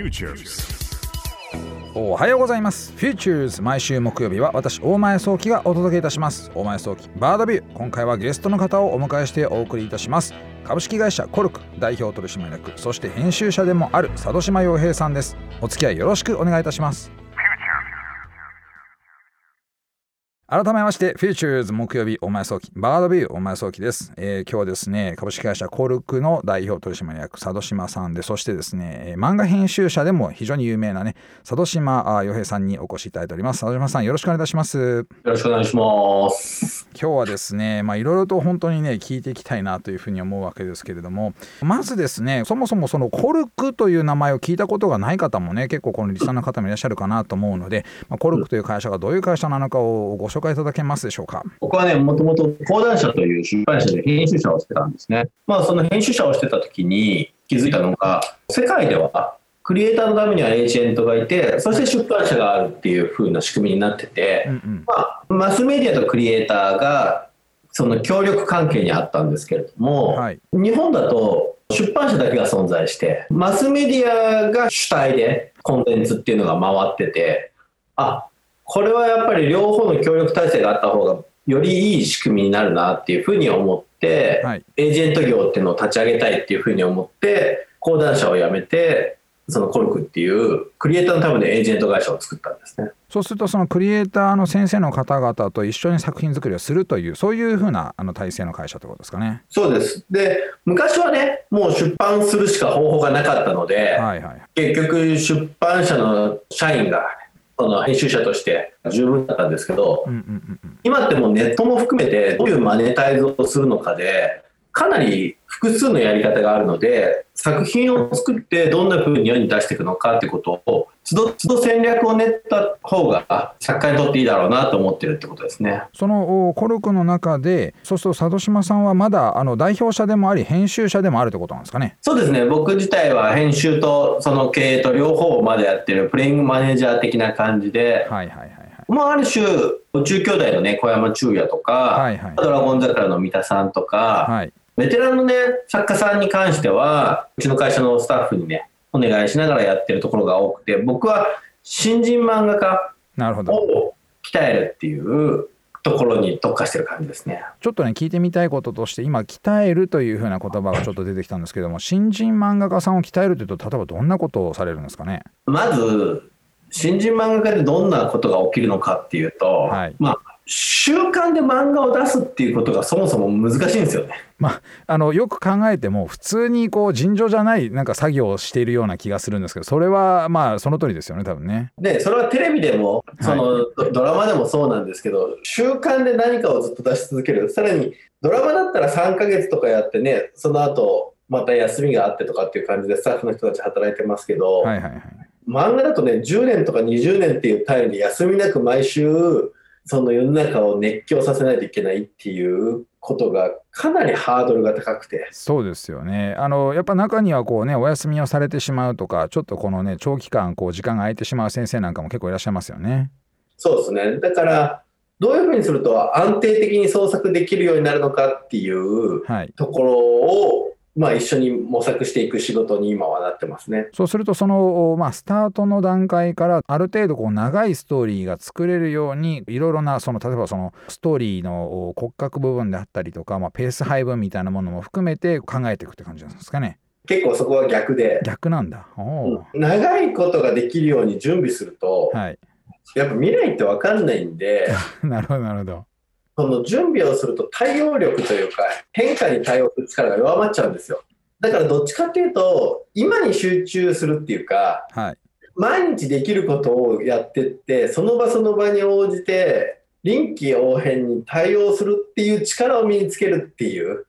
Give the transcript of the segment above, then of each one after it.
Futures. おはようございます。Futures 毎週木曜日は私大前早期がお届けいたします。大前早期バードビュー。今回はゲストの方をお迎えしてお送りいたします。株式会社コルク代表取締役そして編集者でもある佐渡島洋平さんです。お付き合いよろしくお願いいたします。改めまして、フューチャーズ木曜日お前早期、バードビューお前早期です、えー、今日はですね、株式会社コルクの代表取締役、佐渡島さんで、そしてですね、漫画編集者でも非常に有名なね、佐渡島洋平さんにお越しいただいております。佐渡島さん、よろしくお願いいたします。よろしくお願いします。今日はですね、まあいろいろと本当にね、聞いていきたいなというふうに思うわけですけれども、まずですね、そもそもそのコルクという名前を聞いたことがない方もね、結構このリスナーの方もいらっしゃるかなと思うので、まあ、コルクという会社がどういう会社なのかをご紹介いただけますでしょうか。ょうか？僕はね、もともと講談社という出版社で編集者をしてたんですね。まあ、その編集者をしてた時に気づいたのが、世界ではクリエイターのためにはエージェントがいて、そして出版社があるっていう風な仕組みになってて、うんうん、まあ、マスメディアとクリエイターがその協力関係にあったんですけれども、はい、日本だと出版社だけが存在して、マスメディアが主体でコンテンツっていうのが回ってて、あこれはやっぱり両方の協力体制があった方がよりいい仕組みになるなっていうふうに思って、はい、エージェント業っていうのを立ち上げたいっていうふうに思って講談社を辞めてそのコルクっていうクリエイターのためのエージェント会社を作ったんですね。そうするとそのクリエイターの先生の方々と一緒に作品作りをするというそういうふうなあの体制の会社ってことですかね。そうです。で昔はねもう出版するしか方法がなかったので、はいはい、結局出版社の社員がその編集者として十分だったんですけど、今ってもうネットも含めてどういうマネタイズをするのかでかなり複数のやり方があるので作品を作ってどんな風に世に出していくのかってことを都度都度戦略を練った方が作家にとっていいだろうなと思ってるってことですね。そのコルクの中でそうすると佐渡島さんはまだあの代表者でもあり編集者でもあるってことなんですかね。そうですね。僕自体は編集とその経営と両方までやってるプレイングマネージャー的な感じで、はいはいはいまあ、ある種宇宙兄弟のね小山中也とか、はいはい、ドラゴン桜の三田さんとか、はい、ベテランのね、作家さんに関しては、うちの会社のスタッフにね、お願いしながらやってるところが多くて、僕は新人漫画家を鍛えるっていうところに特化してる感じですね。ちょっとね聞いてみたいこととして今鍛えるというふうな言葉がちょっと出てきたんですけども新人漫画家さんを鍛えるというと例えばどんなことをされるんですかね？まず新人漫画家でどんなことが起きるのかっていうと、はい、まあ習慣で漫画を出すっていうことがそもそも難しいんですよね。まあ、あのよく考えても普通にこう尋常じゃないなんか作業をしているような気がするんですけどそれはまあその通りですよね多分ね。でそれはテレビでもその、はい、ドラマでもそうなんですけど習慣で何かをずっと出し続けるさらにドラマだったら3ヶ月とかやってねその後また休みがあってとかっていう感じでスタッフの人たち働いてますけど、はいはいはい、漫画だとね10年とか20年っていう単位で休みなく毎週その世の中を熱狂させないといけないっていうことがかなりハードルが高くて。そうですよね。あのやっぱ中にはこうねお休みをされてしまうとかちょっとこのね長期間こう時間が空いてしまう先生なんかも結構いらっしゃいますよね。そうですね。だからどういうふうにすると安定的に創作できるようになるのかっていうところをまあ、一緒に模索していく仕事に今はなってますね。そうするとその、まあ、スタートの段階からある程度こう長いストーリーが作れるようにいろいろなその例えばそのストーリーの骨格部分であったりとか、まあ、ペース配分みたいなものも含めて考えていくって感じなんですかね。結構そこは逆で。逆なんだ。長いことができるように準備すると、はい、やっぱ未来って分かんないんで。なるほどなるほどその準備をすると対応力というか変化に対応する力が弱まっちゃうんですよ。だからどっちかっていうと今に集中するっていうか、はい、毎日できることをやってってその場その場に応じて臨機応変に対応するっていう力を身につけるっていう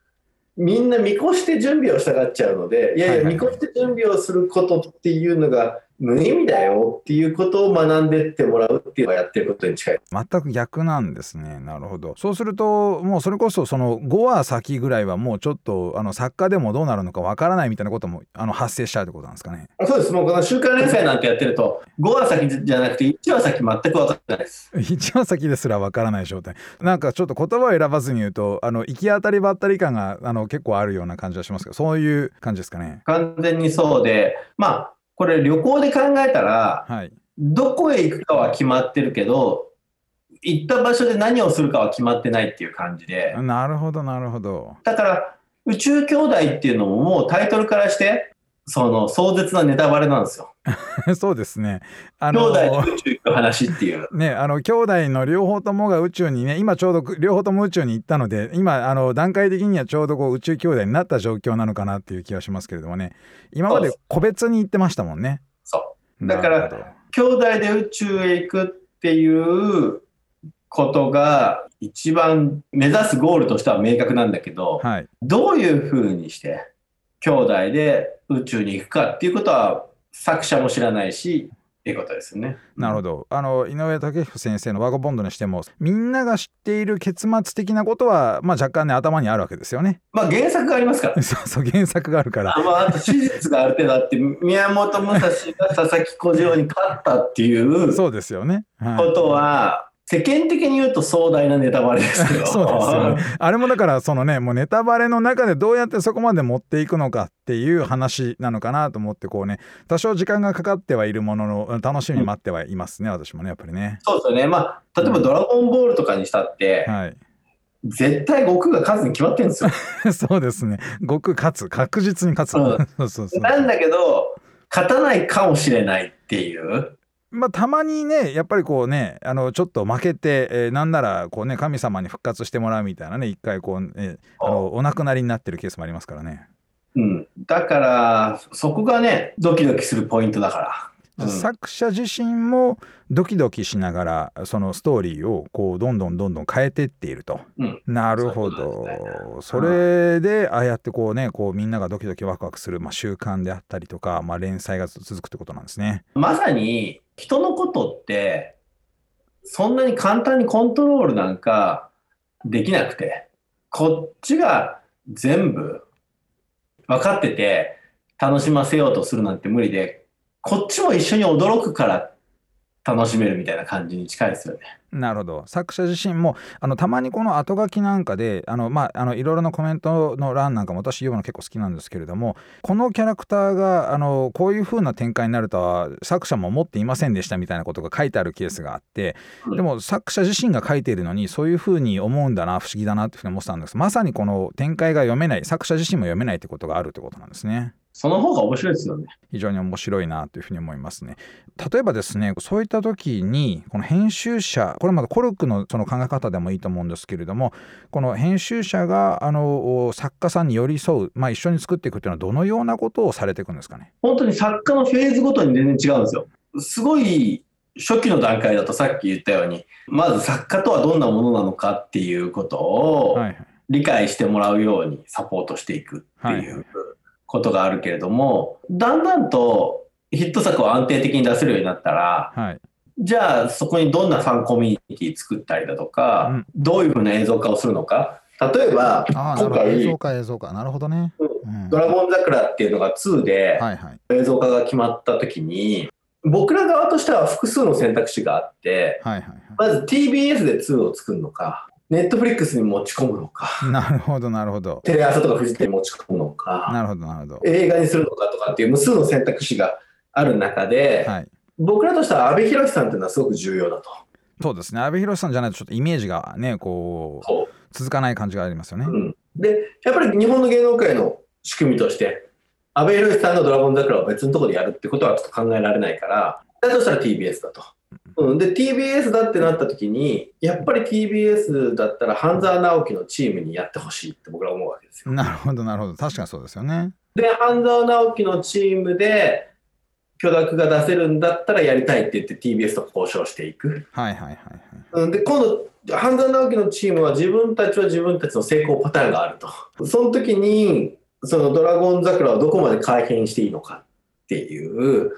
みんな見越して準備をしたがっちゃうのでいやいや見越して準備をすることっていうのが無意味だよっていうことを学んでってもらうっていうのをやってることに近い。全く逆なんですね。なるほど。そうするともうそれこそその5話先ぐらいはもうちょっとあの作家でもどうなるのかわからないみたいなこともあの発生しちゃうってことなんですかね。そうです。もうこの週刊連載なんてやってると5話先じゃなくて1話先全く分からないです。1話先ですら分からない状態。なんかちょっと言葉を選ばずに言うとあの行き当たりばったり感があの結構あるような感じはしますけどそういう感じですかね。完全にそうでまあこれ旅行で考えたら、はい。どこへ行くかは決まってるけど、行った場所で何をするかは決まってないっていう感じで、なるほど、なるほど。だから宇宙兄弟っていうのももうタイトルからして、その壮絶なネタバレなんですよ。そうですね。あ兄弟での、宇宙行く話っていう。ね、あの兄弟の両方ともが宇宙にね今ちょうど両方とも宇宙に行ったので今あの段階的にはちょうどこう宇宙兄弟になった状況なのかなっていう気がしますけれどもね今まで個別に行ってましたもんね。そう。だから兄弟で宇宙へ行くっていうことが一番目指すゴールとしては明確なんだけど、はい、どういうふうにして兄弟で宇宙に行くかっていうことは作者も知らないしっていうことですよね。なるほどあの井上武彦先生の「ワゴボンド」にしてもみんなが知っている結末的なことは、まあ、若干ね頭にあるわけですよね。まあ原作がありますから。そうそう原作があるからあまあ、あと史実がある程度あって宮本武蔵が佐々木小次郎に勝ったっていうそうですよね。はいことは世間的に言うと壮大なネタバレですけど そうですよね。あれもだからそのねもうネタバレの中でどうやってそこまで持っていくのかっていう話なのかなと思ってこうね多少時間がかかってはいるものの楽しみに待ってはいますね、私もねやっぱりね。そうですよね。まあ、例えばドラゴンボールとかにしたって、はい。絶対悟空が勝つに決まってるんですよ。そうですね。悟空勝つ確実に勝つ。うんそうそうそう。なんだけど、勝たないかもしれないっていう。まあたまにねやっぱりこうねあのちょっと負けて、えーなんならこうね神様に復活してもらうみたいなね一回こう、えーあのお亡くなりになってるケースもありますからね。うん。だから、そこがね、ドキドキするポイントだから。うん作者自身もドキドキしながらそのストーリーをこうどんどんどんどん変えてっていると。うんなるほどことそれでああやってこうねこうみんながドキドキワクワクする、まあ、習慣であったりとか、まあ、連載が続くってことなんですね。まさに、人のことって、そんなに簡単にコントロールなんかできなくて、こっちが全部分かってて、楽しませようとするなんて無理で、こっちも一緒に驚くから楽しめるみたいな感じに近いですよね。なるほど作者自身もあのたまにこの後書きなんかであの、まあ、あのいろいろなコメントの欄なんかも私読むの結構好きなんですけれどもこのキャラクターがあのこういう風な展開になるとは作者も思っていませんでしたみたいなことが書いてあるケースがあってうんでも作者自身が書いているのにそういう風に思うんだな不思議だなっていうふうに思ってたんですまさにこの展開が読めない作者自身も読めないってことがあるってことなんですね。その方が面白いですよね。非常に面白いなというふうに思いますね。例えばですねそういった時にこの編集者これまだコルクのその考え方でもいいと思うんですけれどもこの編集者があの作家さんに寄り添う、まあ、一緒に作っていくっていうのはどのようなことをされていくんですかね？本当に作家のフェーズごとに全然違うんですよ。すごい初期の段階だとさっき言ったように、まず作家とはどんなものなのかっていうことをはいはい理解してもらうようにサポートしていくっていうことがあるけれども、だんだんとヒット作を安定的に出せるようになったら、はい。じゃあそこにどんなファンコミュニティ作ったりだとか、うん。どういうふうな映像化をするのか。例えば、今回映像化映像化。なるほどね。うん。ドラゴン桜っていうのが2で、はいはい。映像化が決まった時に僕ら側としては複数の選択肢があってはいはいまず TBS で2を作るのか Netflix に持ち込むのかはい。なるほどなるほど。テレ朝とかフジテレビに持ち込むのかなるほどなるほど。映画にするのかとかっていう無数の選択肢がある中で、はい。僕らとしては阿部寛さんっていうのはすごく重要だと。そうですね阿部寛さんじゃないとちょっとイメージがねこう続かない感じがありますよね。うん、でやっぱり日本の芸能界の仕組みとして阿部寛さんの「ドラゴン桜」を別のところでやるってことはちょっと考えられないからだとしたら TBS だと。うん、で TBS だってなった時にやっぱり TBS だったら半沢直樹のチームにやってほしいって僕ら思うわけですよ。なるほどなるほど確かにそうですよね。で半沢直樹のチームで許諾が出せるんだったらやりたいって言って TBS と交渉していく。はいはいはいはい。うんで今度半沢直樹のチームは自分たちは自分たちの成功パターンがあるとその時にそのドラゴン桜をどこまで改変していいのかっていう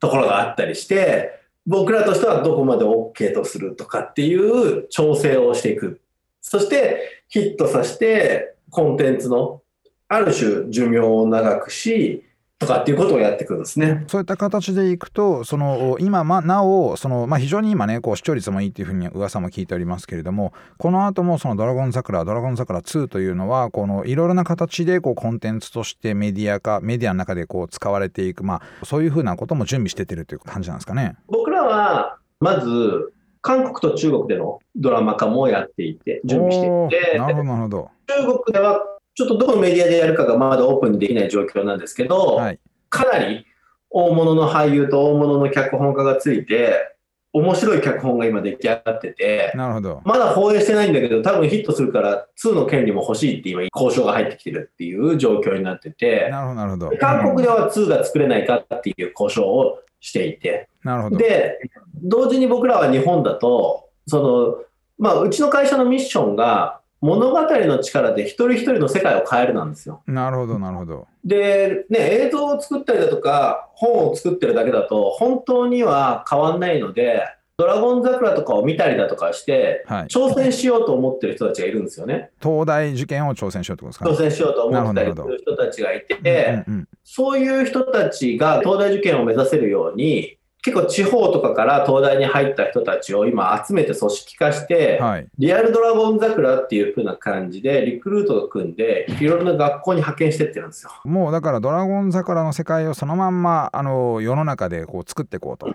ところがあったりして僕らとしてはどこまで OK とするとかっていう調整をしていく。そしてヒットさせてコンテンツのある種寿命を長くしとかっていうことをやってくるんですね。そういった形でいくとその今、ま、なおその、まあ、非常に今ねこう視聴率もいいっていうふうに噂も聞いておりますけれどもこの後もそのドラゴン桜ドラゴン桜2というのはこのいろいろな形でこうコンテンツとしてメディア化メディアの中でこう使われていく、まあ、そういうふうなことも準備しててるという感じなんですかね。僕らはまず韓国と中国でのドラマ化もやっていて準備していてなるほど中国ではちょっとどこのメディアでやるかがまだオープンにできない状況なんですけど、はい、かなり大物の俳優と大物の脚本家がついて、面白い脚本が今出来上がってて、なるほどまだ放映してないんだけど、多分ヒットするから、2の権利も欲しいって今、交渉が入ってきてるっていう状況になってて、なるほど、なるほど。韓国では2が作れないかっていう交渉をしていて、なるほど。で、同時に僕らは日本だと、その、まあ、うちの会社のミッションが、物語の力で一人一人の世界を変えるなんですよ。なるほどなるほど。で、ね、映像を作ったりだとか本を作ってるだけだと本当には変わんないのでドラゴン桜とかを見たりだとかして、はい、挑戦しようと思ってる人たちがいるんですよね。東大受験を挑戦しようってことですか、ね、挑戦しようと思ったりする人たちがいて、うんうん、そういう人たちが東大受験を目指せるように結構地方とかから東大に入った人たちを今集めて組織化して、はい、リアルドラゴン桜っていう風な感じでリクルートを組んでいろいろな学校に派遣してってるんですよ。もうだからドラゴン桜の世界をそのまんまあの世の中でこう作っていこうと。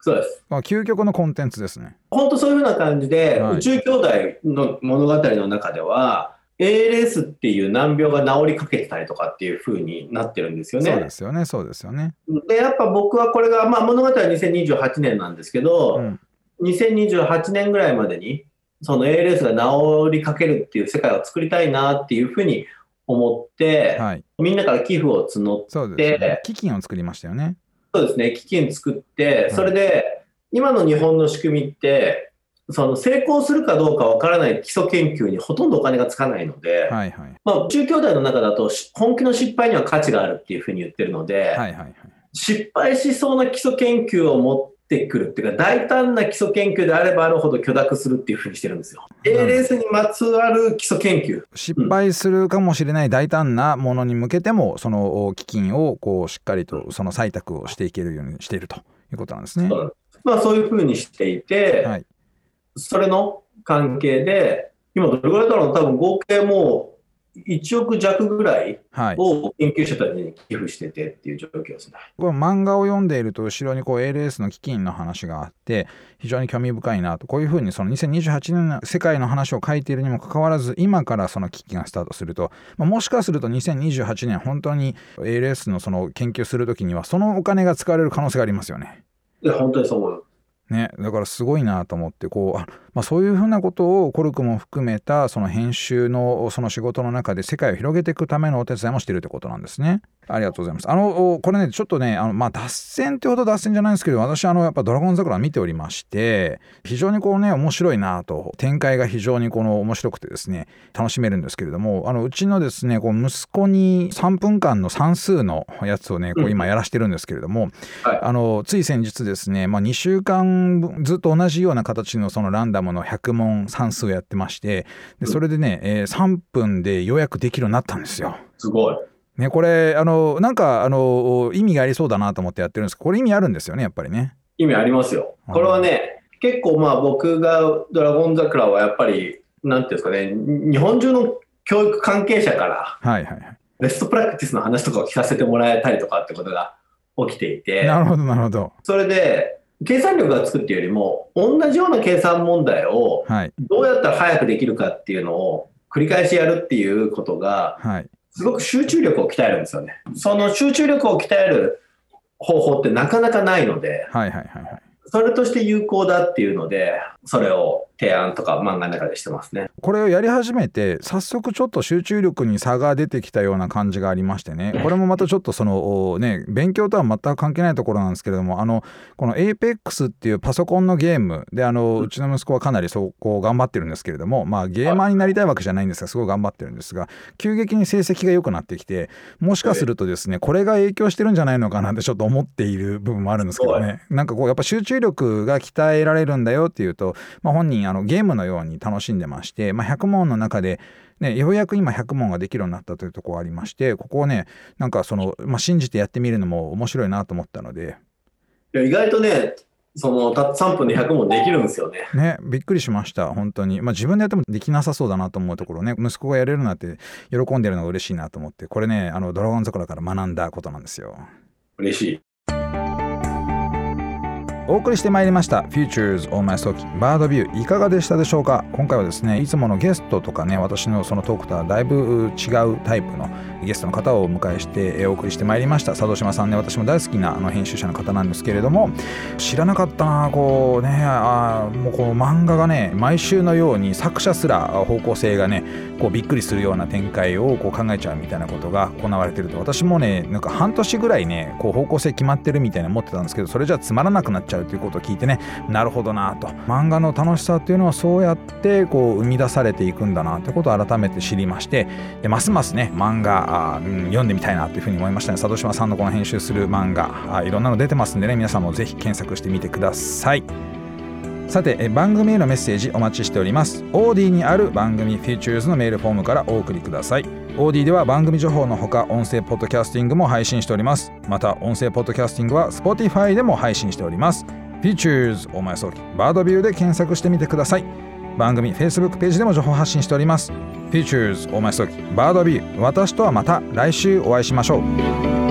そうです。究極のコンテンツですね。本当そういう風な感じで、はい、宇宙兄弟の物語の中では ALS っていう難病が治りかけてたりとかっていう風になってるんですよね。そうですよね、そうですよね。で、やっぱ僕はこれが、まあ物語は2028年なんですけど、うん、2028年ぐらいまでに、その ALS が治りかけるっていう世界を作りたいなっていうふうに思って、はい、みんなから寄付を募って、ね、基金を作りましたよね。そうですね、基金作って、それで、今の日本の仕組みって、その成功するかどうかわからない基礎研究にほとんどお金がつかないので、はいはい。まあ、中兄弟の中だと本気の失敗には価値があるっていうふうに言ってるので、はいはいはい、失敗しそうな基礎研究を持ってくるっていうか大胆な基礎研究であればあるほど許諾するっていうふうにしてるんですよ。ALS にまつわる基礎研究。失敗するかもしれない大胆なものに向けてもその基金をこうしっかりとその採択をしていけるようにしているということなんですね。まあ、そういうふうにしていて、はいそれの関係で、今どれぐらいだろう多分合計もう1億弱ぐらいを研究者たちに寄付しててっていう状況ですね。これ漫画を読んでいると後ろにこう ALS の基金の話があって非常に興味深いなとこういうふうにその2028年の世界の話を書いているにもかかわらず今からその危機がスタートすると、まあ、もしかすると2028年本当に ALS のその研究する時にはそのお金が使われる可能性がありますよね。いや本当にそう思う。ね、だからすごいなと思ってこうあ、まあ、そういうふうなことをコルクも含めたその編集のその仕事の中で世界を広げていくためのお手伝いもしてるってことなんですね。ありがとうございます。あのこれねちょっとねあの、まあ、脱線ってほど脱線じゃないんですけど私あのやっぱ「ドラゴン桜」見ておりまして非常にこうね面白いなと展開が非常にこの面白くてですね楽しめるんですけれどもあのうちのですねこう息子に3分間の算数のやつをねこう今やらしてるんですけれども、うんはい、あのつい先日ですね、まあ、2週間ずっと同じような形のそのランダムの100問算数をやってましてでそれでね、えー、3分で予約できるようになったんですよ。すごい。ね、これあのなんかあの意味がありそうだなと思ってやってるんですけどこれ意味あるんですよねやっぱりね。意味ありますよ。これはね、結構まあ僕が「ドラゴン桜」はやっぱりなんていうんですかね日本中の教育関係者から、はいはいはい、ベストプラクティスの話とかを聞かせてもらえたりとかってことが起きていて。なるほどなるほど。それで計算力がつくっていうよりも同じような計算問題をどうやったら早くできるかっていうのを繰り返しやるっていうことがすごく集中力を鍛えるんですよね。その集中力を鍛える方法ってなかなかないので、はいはいはいはい、それとして有効だっていうのでそれを提案とか漫画の中でしてますね。これをやり始めて早速ちょっと集中力に差が出てきたような感じがありましてね。これもまたちょっとそのね勉強とは全く関係ないところなんですけれどもあのこの APEX っていうパソコンのゲームであのうちの息子はかなりそこ頑張ってるんですけれどもまあゲーマーになりたいわけじゃないんですがすごい頑張ってるんですが急激に成績が良くなってきてもしかするとですねこれが影響してるんじゃないのかなってちょっと思っている部分もあるんですけどね。なんかこうやっぱ集中力が鍛えられるんだよっていうと、まあ、本人あのゲームのように楽しんでまして、まあ、100問の中でね、ようやく今100問ができるようになったというところがありましてここをねなんかその、まあ、信じてやってみるのも面白いなと思ったのでいや意外とねそのた3分で100問できるんですよね。ねびっくりしました本当にまあ自分でやってもできなさそうだなと思うところね息子がやれるなって喜んでるのが嬉しいなと思ってこれねあのドラゴン桜から学んだことなんですよ。嬉しい。お送りしてまいりました Futures on My 早期バードビューいかがでしたでしょうか？今回はですねいつものゲストとかね私のそのトークとはだいぶ違うタイプのゲストの方をお迎えしてお送りしてまいりました。佐渡島さんね私も大好きなあの編集者の方なんですけれども知らなかったなこうねあもうこの漫画がね毎週のように作者すら方向性がねこうびっくりするような展開をこう考えちゃうみたいなことが行われてると。私もねなんか半年ぐらいねこう方向性決まってるみたいな思ってたんですけどそれじゃつまらなくなっちゃうちゃうということを聞いてねなるほどなと。漫画の楽しさっていうのはそうやってこう生み出されていくんだなということを改めて知りましてでますますね漫画あ、うん、読んでみたいなというふうに思いましたね。佐渡島さんのこの編集する漫画あいろんなの出てますんでね皆さんもぜひ検索してみてください。さて番組へのメッセージお待ちしております。OD にある番組 Futures のメールフォームからお送りください。OD では番組情報のほか音声ポッドキャスティングも配信しております。また音声ポッドキャスティングは Spotify でも配信しております。Futures お前早期バードビューで検索してみてください。番組 Facebook ページでも情報発信しております。Futures お前早期バードビュー私とはまた来週お会いしましょう。